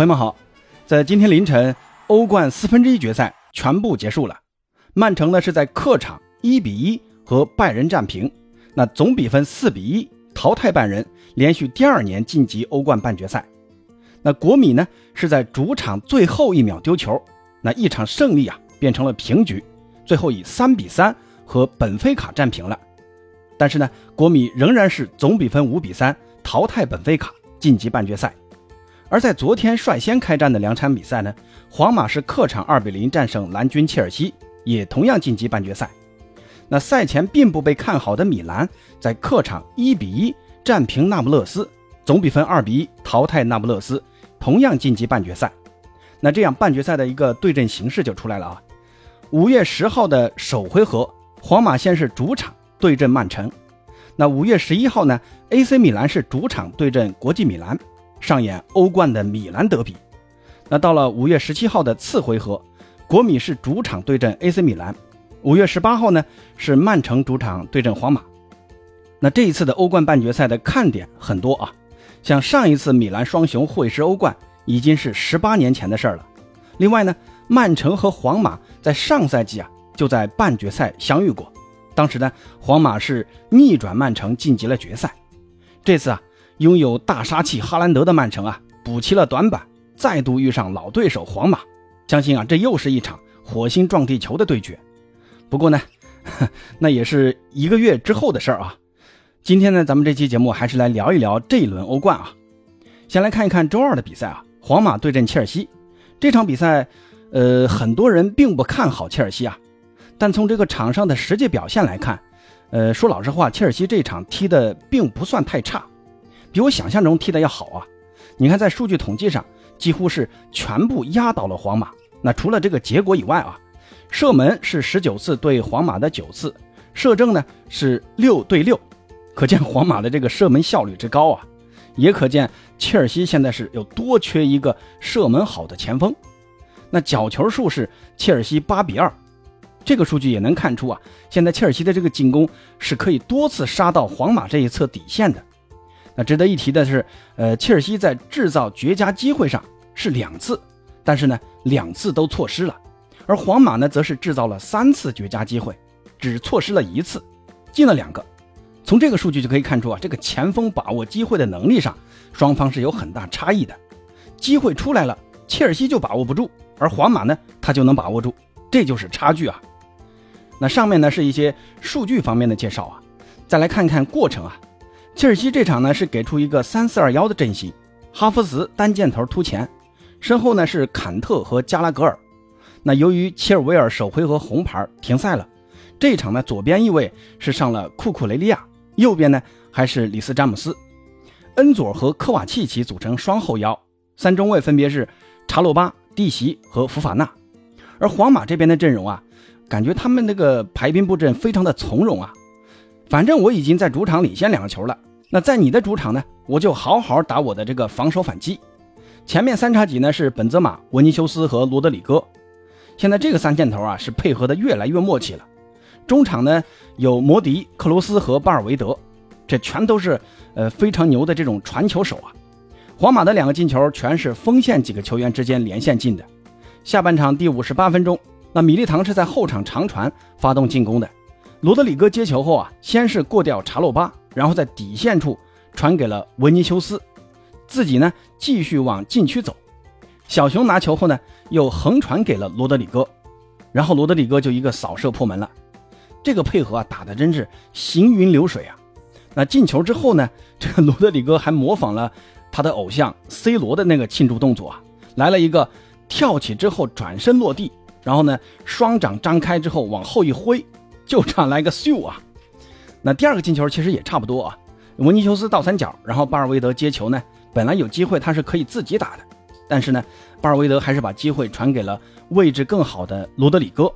朋友们好，在今天凌晨，欧冠四分之一决赛全部结束了。曼城呢是在客场一比一和拜仁战平，那总比分四比一淘汰拜仁，连续第二年晋级欧冠半决赛。那国米呢是在主场最后一秒丢球，那一场胜利啊变成了平局，最后以三比三和本菲卡战平了。但是呢，国米仍然是总比分五比三淘汰本菲卡，晋级半决赛。而在昨天率先开战的两场比赛呢，皇马是客场二比零战胜蓝军切尔西，也同样晋级半决赛。那赛前并不被看好的米兰，在客场一比一战平那不勒斯，总比分二比一淘汰那不勒斯，同样晋级半决赛。那这样半决赛的一个对阵形式就出来了啊。五月十号的首回合，皇马先是主场对阵曼城，那五月十一号呢，AC 米兰是主场对阵国际米兰。上演欧冠的米兰德比，那到了五月十七号的次回合，国米是主场对阵 AC 米兰。五月十八号呢是曼城主场对阵皇马。那这一次的欧冠半决赛的看点很多啊，像上一次米兰双雄会师欧冠已经是十八年前的事儿了。另外呢，曼城和皇马在上赛季啊就在半决赛相遇过，当时呢皇马是逆转曼城晋级了决赛。这次啊。拥有大杀器哈兰德的曼城啊，补齐了短板，再度遇上老对手皇马，相信啊，这又是一场火星撞地球的对决。不过呢，那也是一个月之后的事儿啊。今天呢，咱们这期节目还是来聊一聊这一轮欧冠啊。先来看一看周二的比赛啊，皇马对阵切尔西这场比赛，呃，很多人并不看好切尔西啊，但从这个场上的实际表现来看，呃，说老实话，切尔西这场踢的并不算太差。比我想象中踢的要好啊！你看，在数据统计上，几乎是全部压倒了皇马。那除了这个结果以外啊，射门是十九次对皇马的九次，射正呢是六对六，可见皇马的这个射门效率之高啊，也可见切尔西现在是有多缺一个射门好的前锋。那角球数是切尔西八比二，这个数据也能看出啊，现在切尔西的这个进攻是可以多次杀到皇马这一侧底线的。那值得一提的是，呃，切尔西在制造绝佳机会上是两次，但是呢，两次都错失了；而皇马呢，则是制造了三次绝佳机会，只错失了一次，进了两个。从这个数据就可以看出啊，这个前锋把握机会的能力上，双方是有很大差异的。机会出来了，切尔西就把握不住，而皇马呢，他就能把握住，这就是差距啊。那上面呢是一些数据方面的介绍啊，再来看看过程啊。切尔西这场呢是给出一个三四二幺的阵型，哈弗茨单箭头突前，身后呢是坎特和加拉格尔。那由于切尔维尔首回合红牌停赛了，这一场呢左边一位是上了库库雷利亚，右边呢还是里斯詹姆斯，恩佐和科瓦契奇组成双后腰，三中卫分别是查洛巴、蒂席和福法纳。而皇马这边的阵容啊，感觉他们那个排兵布阵非常的从容啊。反正我已经在主场领先两个球了，那在你的主场呢，我就好好打我的这个防守反击。前面三叉戟呢是本泽马、维尼修斯和罗德里戈，现在这个三箭头啊是配合的越来越默契了。中场呢有摩迪、克罗斯和巴尔维德，这全都是呃非常牛的这种传球手啊。皇马的两个进球全是锋线几个球员之间连线进的。下半场第五十八分钟，那米利唐是在后场长传发动进攻的。罗德里戈接球后啊，先是过掉查洛巴，然后在底线处传给了维尼修斯，自己呢继续往禁区走。小熊拿球后呢，又横传给了罗德里戈，然后罗德里戈就一个扫射破门了。这个配合啊，打的真是行云流水啊！那进球之后呢，这个罗德里戈还模仿了他的偶像 C 罗的那个庆祝动作啊，来了一个跳起之后转身落地，然后呢双掌张开之后往后一挥。就差来个秀啊！那第二个进球其实也差不多啊。维尼修斯倒三角，然后巴尔维德接球呢，本来有机会他是可以自己打的，但是呢，巴尔维德还是把机会传给了位置更好的罗德里戈，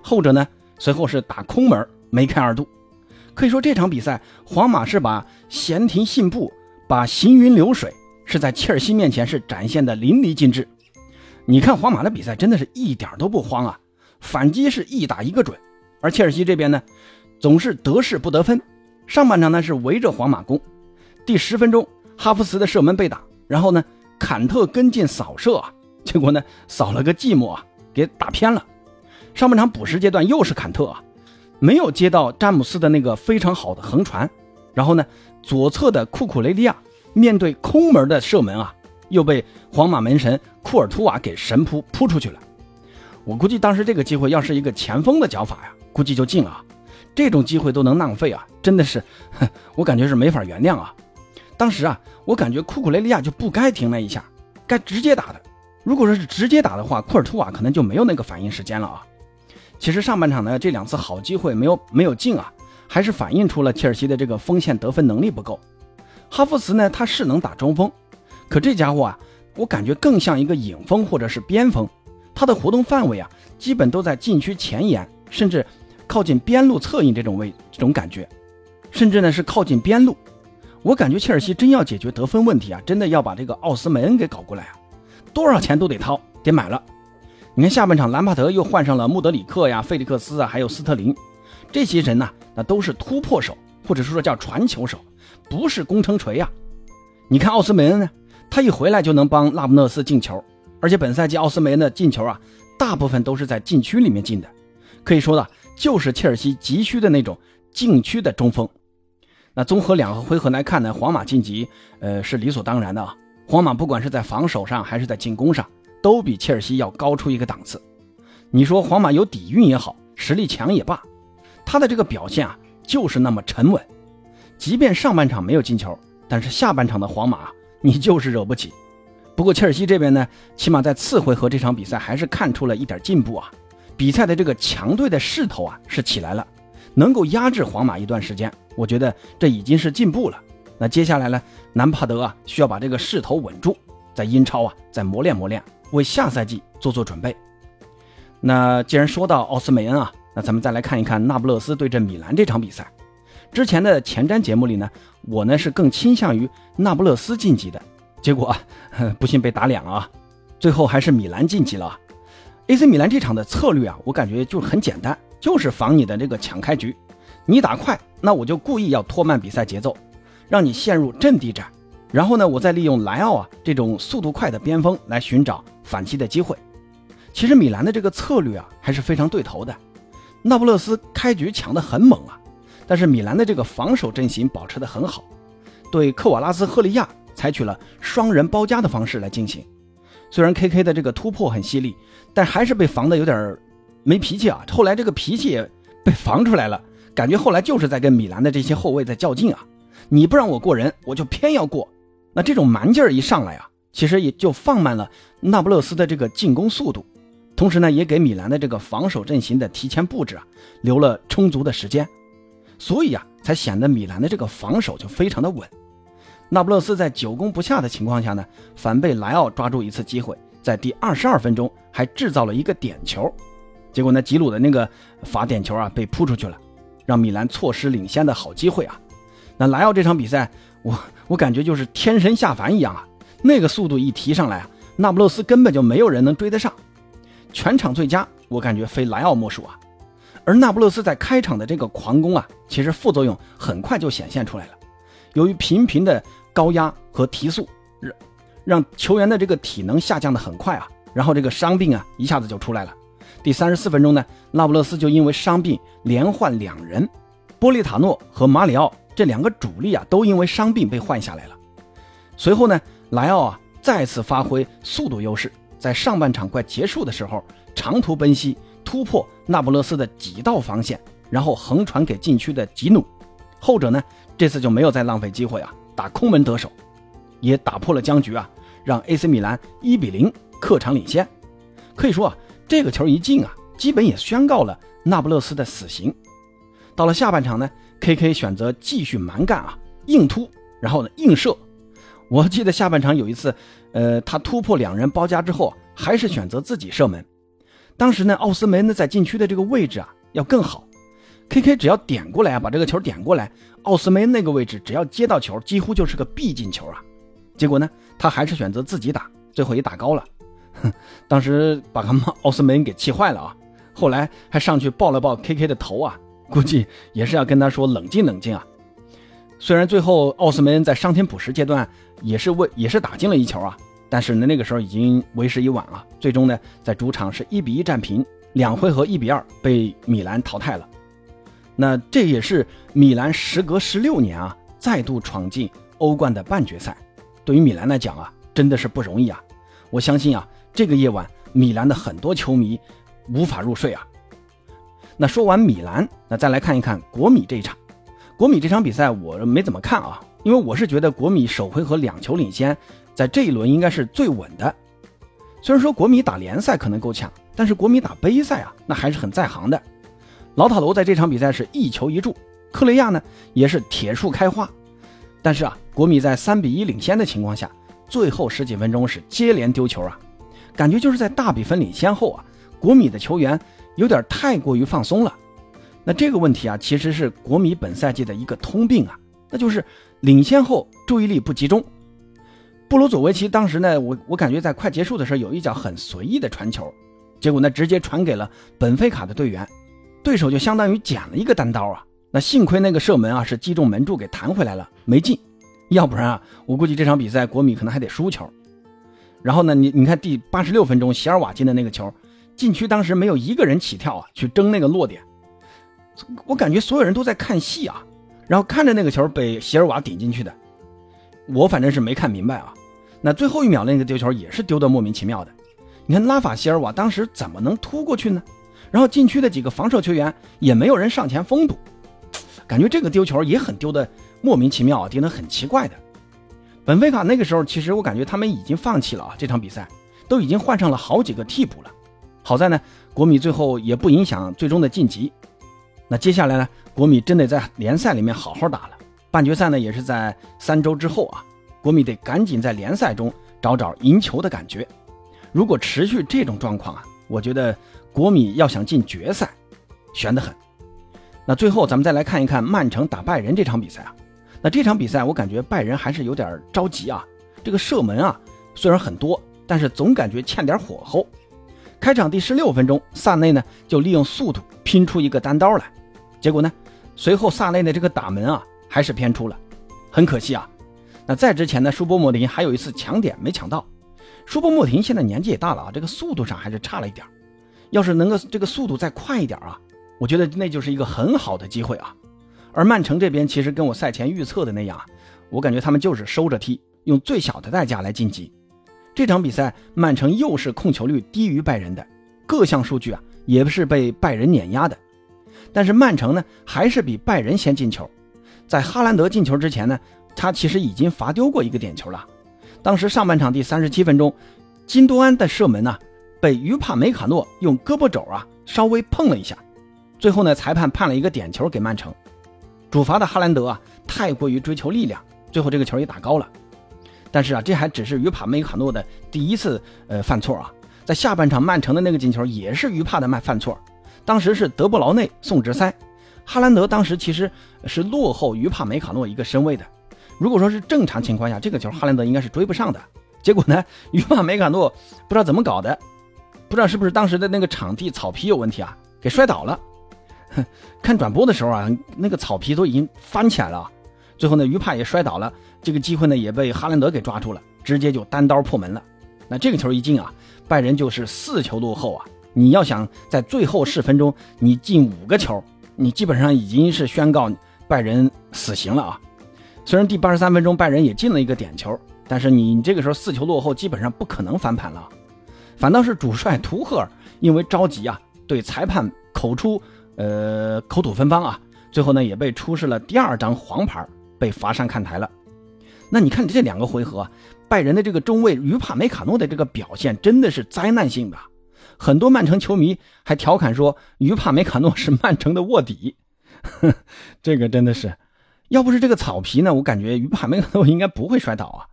后者呢随后是打空门梅开二度。可以说这场比赛，皇马是把闲庭信步，把行云流水是在切尔西面前是展现的淋漓尽致。你看皇马的比赛真的是一点都不慌啊，反击是一打一个准。而切尔西这边呢，总是得势不得分。上半场呢是围着皇马攻，第十分钟哈弗茨的射门被打，然后呢坎特跟进扫射啊，结果呢扫了个寂寞啊，给打偏了。上半场补时阶段又是坎特啊，没有接到詹姆斯的那个非常好的横传，然后呢左侧的库库雷利亚面对空门的射门啊，又被皇马门神库尔图瓦给神扑扑出去了。我估计当时这个机会要是一个前锋的脚法呀，估计就进了。这种机会都能浪费啊，真的是，我感觉是没法原谅啊。当时啊，我感觉库库雷利亚就不该停那一下，该直接打的。如果说是直接打的话，库尔图瓦可能就没有那个反应时间了啊。其实上半场呢，这两次好机会没有没有进啊，还是反映出了切尔西的这个锋线得分能力不够。哈弗茨呢，他是能打中锋，可这家伙啊，我感觉更像一个影锋或者是边锋，他的活动范围啊，基本都在禁区前沿，甚至。靠近边路侧翼这种位，这种感觉，甚至呢是靠近边路。我感觉切尔西真要解决得分问题啊，真的要把这个奥斯梅恩给搞过来啊，多少钱都得掏，得买了。你看下半场，兰帕德又换上了穆德里克呀、费利克斯啊，还有斯特林，这些人呢，那都是突破手，或者说叫传球手，不是攻城锤啊。你看奥斯梅恩呢，他一回来就能帮拉姆勒斯进球，而且本赛季奥斯梅恩的进球啊，大部分都是在禁区里面进的，可以说呢。就是切尔西急需的那种禁区的中锋。那综合两个回合来看呢，皇马晋级，呃，是理所当然的啊。皇马不管是在防守上还是在进攻上，都比切尔西要高出一个档次。你说皇马有底蕴也好，实力强也罢，他的这个表现啊，就是那么沉稳。即便上半场没有进球，但是下半场的皇马你就是惹不起。不过切尔西这边呢，起码在次回合这场比赛还是看出了一点进步啊。比赛的这个强队的势头啊是起来了，能够压制皇马一段时间，我觉得这已经是进步了。那接下来呢，南帕德啊需要把这个势头稳住，在英超啊再磨练磨练，为下赛季做做准备。那既然说到奥斯梅恩啊，那咱们再来看一看那不勒斯对阵米兰这场比赛。之前的前瞻节目里呢，我呢是更倾向于那不勒斯晋级的，结果啊 不幸被打脸了啊，最后还是米兰晋级了。啊 AC 米兰这场的策略啊，我感觉就很简单，就是防你的这个抢开局。你打快，那我就故意要拖慢比赛节奏，让你陷入阵地战。然后呢，我再利用莱奥啊这种速度快的边锋来寻找反击的机会。其实米兰的这个策略啊还是非常对头的。那不勒斯开局抢得很猛啊，但是米兰的这个防守阵型保持得很好，对克瓦拉斯赫利亚采取了双人包夹的方式来进行。虽然 KK 的这个突破很犀利，但还是被防的有点没脾气啊。后来这个脾气也被防出来了，感觉后来就是在跟米兰的这些后卫在较劲啊。你不让我过人，我就偏要过。那这种蛮劲儿一上来啊，其实也就放慢了那不勒斯的这个进攻速度，同时呢，也给米兰的这个防守阵型的提前布置啊留了充足的时间，所以啊，才显得米兰的这个防守就非常的稳。那不勒斯在久攻不下的情况下呢，反被莱奥抓住一次机会，在第二十二分钟还制造了一个点球，结果呢，吉鲁的那个罚点球啊被扑出去了，让米兰错失领先的好机会啊。那莱奥这场比赛，我我感觉就是天神下凡一样啊，那个速度一提上来啊，那不勒斯根本就没有人能追得上。全场最佳，我感觉非莱奥莫属啊。而那不勒斯在开场的这个狂攻啊，其实副作用很快就显现出来了，由于频频的。高压和提速让让球员的这个体能下降的很快啊，然后这个伤病啊一下子就出来了。第三十四分钟呢，那不勒斯就因为伤病连换两人，波利塔诺和马里奥这两个主力啊都因为伤病被换下来了。随后呢，莱奥啊再次发挥速度优势，在上半场快结束的时候长途奔袭突破那不勒斯的几道防线，然后横传给禁区的吉努，后者呢这次就没有再浪费机会啊。打空门得手，也打破了僵局啊，让 AC 米兰一比零客场领先。可以说啊，这个球一进啊，基本也宣告了那不勒斯的死刑。到了下半场呢，KK 选择继续蛮干啊，硬突，然后呢硬射。我记得下半场有一次，呃，他突破两人包夹之后，还是选择自己射门。当时呢，奥斯梅呢在禁区的这个位置啊要更好。K K 只要点过来啊，把这个球点过来，奥斯梅恩那个位置只要接到球，几乎就是个必进球啊。结果呢，他还是选择自己打，最后也打高了。哼，当时把他们奥斯梅恩给气坏了啊。后来还上去抱了抱 K K 的头啊，估计也是要跟他说冷静冷静啊。虽然最后奥斯梅恩在伤停补时阶段也是为也是打进了一球啊，但是呢，那个时候已经为时已晚啊。最终呢，在主场是一比一战平，两回合一比二被米兰淘汰了。那这也是米兰时隔十六年啊，再度闯进欧冠的半决赛。对于米兰来讲啊，真的是不容易啊。我相信啊，这个夜晚米兰的很多球迷无法入睡啊。那说完米兰，那再来看一看国米这一场。国米这场比赛我没怎么看啊，因为我是觉得国米首回合两球领先。在这一轮应该是最稳的。虽然说国米打联赛可能够呛，但是国米打杯赛啊，那还是很在行的。老塔罗在这场比赛是一球一助，克雷亚呢也是铁树开花。但是啊，国米在三比一领先的情况下，最后十几分钟是接连丢球啊，感觉就是在大比分领先后啊，国米的球员有点太过于放松了。那这个问题啊，其实是国米本赛季的一个通病啊，那就是领先后注意力不集中。布鲁佐维奇当时呢，我我感觉在快结束的时候有一脚很随意的传球，结果呢直接传给了本菲卡的队员，对手就相当于捡了一个单刀啊。那幸亏那个射门啊是击中门柱给弹回来了，没进，要不然啊我估计这场比赛国米可能还得输球。然后呢，你你看第八十六分钟席尔瓦进的那个球，禁区当时没有一个人起跳啊去争那个落点，我感觉所有人都在看戏啊，然后看着那个球被席尔瓦顶进去的。我反正是没看明白啊，那最后一秒那个丢球也是丢的莫名其妙的。你看拉法席尔瓦当时怎么能突过去呢？然后禁区的几个防守球员也没有人上前封堵，感觉这个丢球也很丢的莫名其妙啊，丢得很奇怪的。本菲卡那个时候其实我感觉他们已经放弃了啊，这场比赛都已经换上了好几个替补了。好在呢，国米最后也不影响最终的晋级。那接下来呢，国米真得在联赛里面好好打了。半决赛呢，也是在三周之后啊，国米得赶紧在联赛中找找赢球的感觉。如果持续这种状况啊，我觉得国米要想进决赛，悬得很。那最后咱们再来看一看曼城打拜仁这场比赛啊。那这场比赛我感觉拜仁还是有点着急啊。这个射门啊虽然很多，但是总感觉欠点火候。开场第十六分钟，萨内呢就利用速度拼出一个单刀来，结果呢，随后萨内的这个打门啊。还是偏出了，很可惜啊。那在之前呢，舒波莫廷还有一次抢点没抢到。舒波莫廷现在年纪也大了啊，这个速度上还是差了一点。要是能够这个速度再快一点啊，我觉得那就是一个很好的机会啊。而曼城这边其实跟我赛前预测的那样，我感觉他们就是收着踢，用最小的代价来晋级。这场比赛曼城又是控球率低于拜仁的，各项数据啊也是被拜仁碾压的。但是曼城呢，还是比拜仁先进球。在哈兰德进球之前呢，他其实已经罚丢过一个点球了。当时上半场第三十七分钟，金多安的射门呢，被于帕梅卡诺用胳膊肘啊稍微碰了一下。最后呢，裁判判了一个点球给曼城。主罚的哈兰德啊，太过于追求力量，最后这个球也打高了。但是啊，这还只是于帕梅卡诺的第一次呃犯错啊。在下半场曼城的那个进球也是于帕的犯犯错，当时是德布劳内送直塞。哈兰德当时其实是落后于帕梅卡诺一个身位的，如果说是正常情况下，这个球哈兰德应该是追不上的。结果呢，于帕梅卡诺不知道怎么搞的，不知道是不是当时的那个场地草皮有问题啊，给摔倒了。哼 看转播的时候啊，那个草皮都已经翻起来了。最后呢，于帕也摔倒了，这个机会呢也被哈兰德给抓住了，直接就单刀破门了。那这个球一进啊，拜仁就是四球落后啊。你要想在最后四分钟你进五个球。你基本上已经是宣告拜仁死刑了啊！虽然第八十三分钟拜仁也进了一个点球，但是你这个时候四球落后，基本上不可能翻盘了。反倒是主帅图赫尔因为着急啊，对裁判口出呃口吐芬芳啊，最后呢也被出示了第二张黄牌，被罚上看台了。那你看这两个回合，拜仁的这个中卫于帕梅卡诺的这个表现真的是灾难性的。很多曼城球迷还调侃说，于帕梅卡诺是曼城的卧底，这个真的是，要不是这个草皮呢，我感觉于帕梅卡诺应该不会摔倒啊。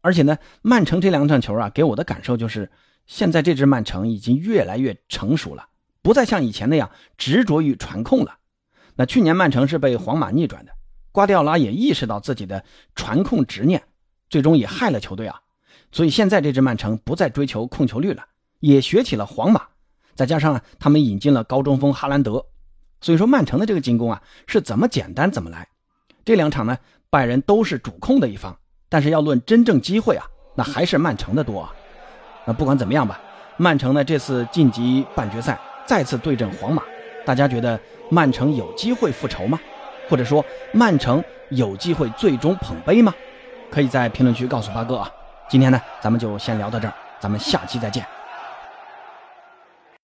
而且呢，曼城这两场球啊，给我的感受就是，现在这支曼城已经越来越成熟了，不再像以前那样执着于传控了。那去年曼城是被皇马逆转的，瓜迪奥拉也意识到自己的传控执念，最终也害了球队啊。所以现在这支曼城不再追求控球率了。也学起了皇马，再加上他们引进了高中锋哈兰德，所以说曼城的这个进攻啊是怎么简单怎么来。这两场呢，拜仁都是主控的一方，但是要论真正机会啊，那还是曼城的多啊。那不管怎么样吧，曼城呢这次晋级半决赛，再次对阵皇马，大家觉得曼城有机会复仇吗？或者说曼城有机会最终捧杯吗？可以在评论区告诉八哥啊。今天呢，咱们就先聊到这儿，咱们下期再见。